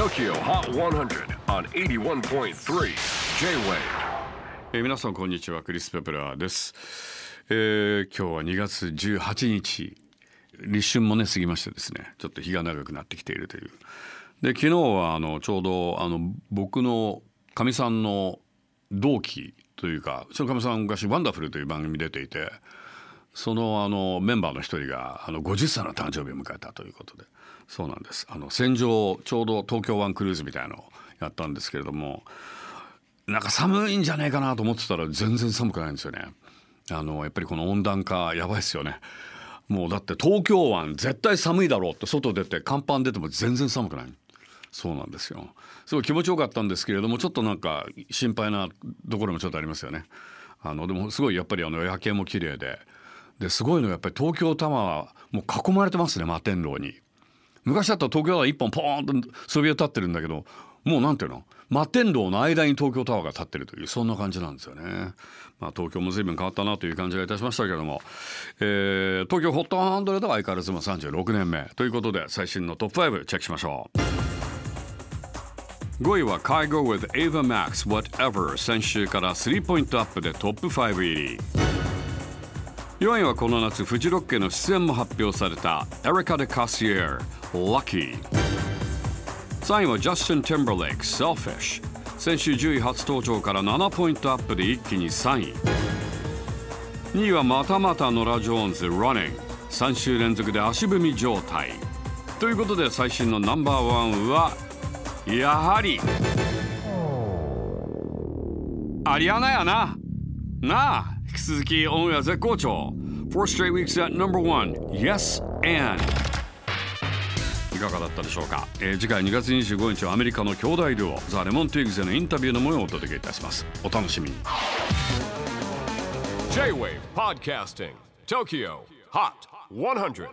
TOKYO HOT 100 on 81.3 J-WAVE. えー皆さんこんにちはクリス・ペプラーです、えー今日は2月18日立春もね過ぎましてですねちょっと日が長くなってきているという。で昨日はあのちょうどあの僕のかみさんの同期というかそのかみさん昔「ワンダフル」という番組出ていてそのあのメンバーの一人があの50歳の誕生日を迎えたということでそうなんですあの戦場ちょうど東京湾クルーズみたいなのをやったんですけれどもなんか寒いんじゃないかなと思ってたら全然寒くないんですよね。あのやっぱりこの温暖化やばいですよね。もうだって東京湾絶対寒いだろうって外出て甲板出ても全然寒くない。そうなんですよ。すごい気持ちよかったんですけれどもちょっとなんか心配なところもちょっとありますよね。あのでもすごいやっぱりあの夜景も綺麗でですごいのはやっぱり東京タワーはもう囲まれてますね摩天楼に。昔だったら東京タワー一本ポーンとそびえ立ってるんだけどもうなんていうの？摩天楼の間に東京タワーが立ってるというそんな感じなんですよね。まあ、東京も随分変わったなという感じがいたしましたけども、えー東京ホット100は相変わらずも36年目ということで最新のトップ5チェックしましょう。5位は介護 with Ava Max Whatever 先週から3ポイントアップでトップ5入り4位はこの夏フジロックへの出演も発表されたエリカ・デ・カシエル Lucky. 3位はジャスティン・ティンバーレイク Selfish. 先週10位初登場から7ポイントアップで一気に3位。2位はまたまたノラ・ジョーンズ Running. 3週連続で足踏み状態。ということで最新のナンバーワンはやはりアリアナやな。なあ引き続きオンエア絶好調。4 straight weeks at number one. Yes and. いかがだったでしょうか、えー次回2月25日はアメリカの兄弟デュオザ・レモン・ティーグズへのインタビューの模様をお届けいたします。お楽しみに。J-WAVE PODCASTING TOKYO HOT 100